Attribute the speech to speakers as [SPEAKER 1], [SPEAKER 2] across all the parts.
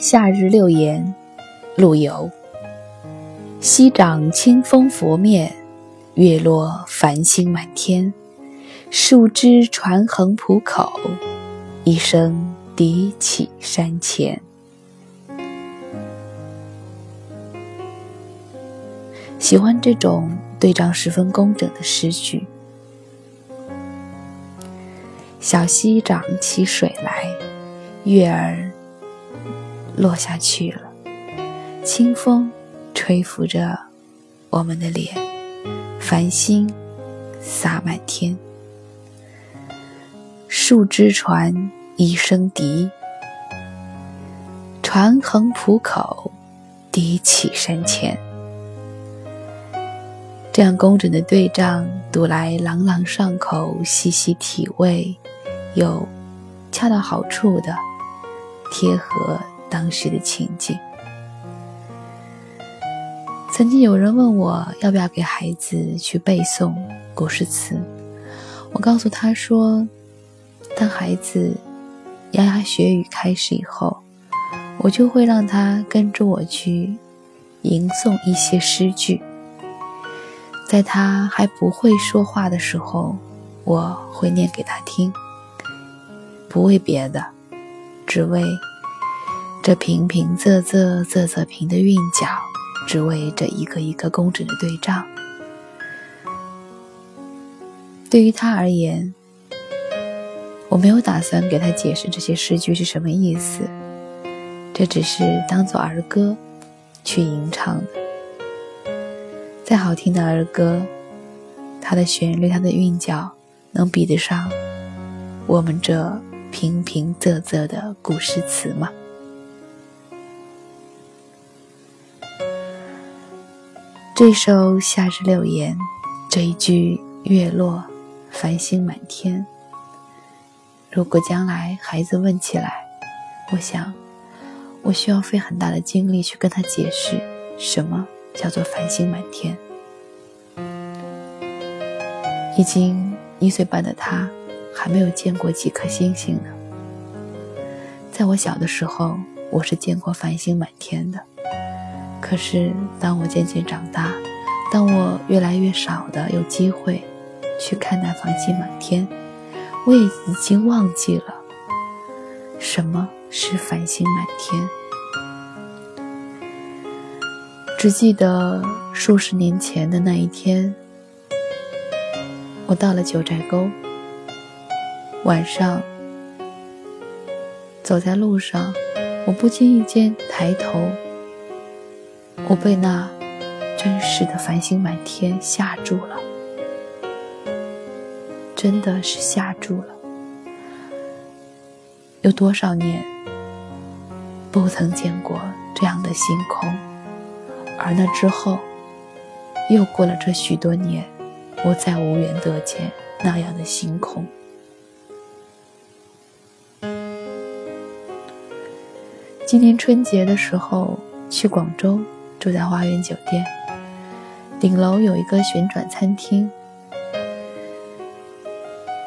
[SPEAKER 1] 夏日六言，陆游。西掌清风拂面，月落繁星满天。树枝传横浦口，一声笛起山前。喜欢这种对仗十分工整的诗句。小溪涨起水来，月儿。落下去了，清风吹拂着我们的脸，繁星洒满天。树枝船一声笛，船横浦口，笛起山前。这样工整的对仗，读来朗朗上口，细细体味，又恰到好处的贴合。当时的情景。曾经有人问我要不要给孩子去背诵古诗词，我告诉他说，当孩子牙牙学语开始以后，我就会让他跟着我去吟诵一些诗句。在他还不会说话的时候，我会念给他听，不为别的，只为。这平平仄仄仄仄平的韵脚，只为这一个一个工整的对仗。对于他而言，我没有打算给他解释这些诗句是什么意思，这只是当做儿歌去吟唱的。再好听的儿歌，它的旋律、它的韵脚，能比得上我们这平平仄仄的古诗词吗？这首《夏日六言》，这一句“月落，繁星满天”，如果将来孩子问起来，我想，我需要费很大的精力去跟他解释什么叫做“繁星满天”。已经一岁半的他，还没有见过几颗星星呢。在我小的时候，我是见过繁星满天的。可是，当我渐渐长大，当我越来越少的有机会去看那繁星满天，我也已经忘记了什么是繁星满天。只记得数十年前的那一天，我到了九寨沟，晚上走在路上，我不经意间抬头。我被那真实的繁星满天吓住了，真的是吓住了。有多少年不曾见过这样的星空，而那之后又过了这许多年，我再无缘得见那样的星空。今年春节的时候去广州。住在花园酒店，顶楼有一个旋转餐厅。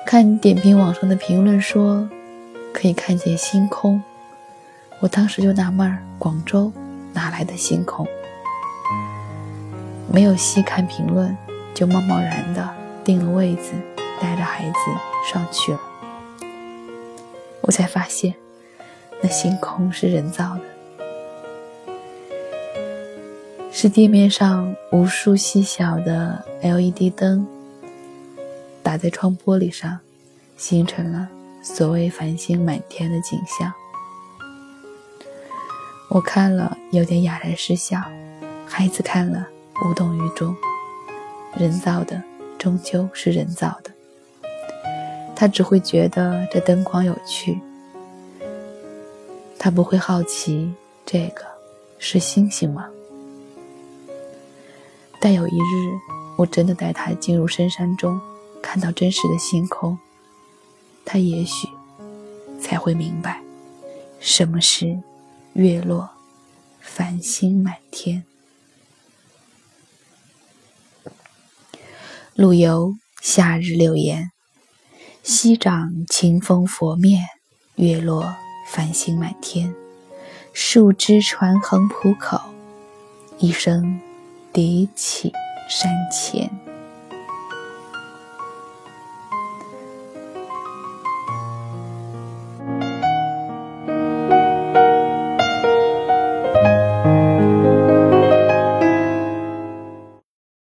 [SPEAKER 1] 看点评网上的评论说，可以看见星空。我当时就纳闷儿，广州哪来的星空？没有细看评论，就贸贸然的订了位子，带着孩子上去了。我才发现，那星空是人造的。是地面上无数细小的 LED 灯打在窗玻璃上，形成了所谓繁星满天的景象。我看了有点哑然失笑，孩子看了无动于衷。人造的终究是人造的，他只会觉得这灯光有趣，他不会好奇这个是星星吗？但有一日，我真的带他进入深山中，看到真实的星空，他也许才会明白，什么是月落，繁星满天。陆游《夏日六言》：西掌清风拂面，月落繁星满天。树枝船横浦口，一声叠起山前。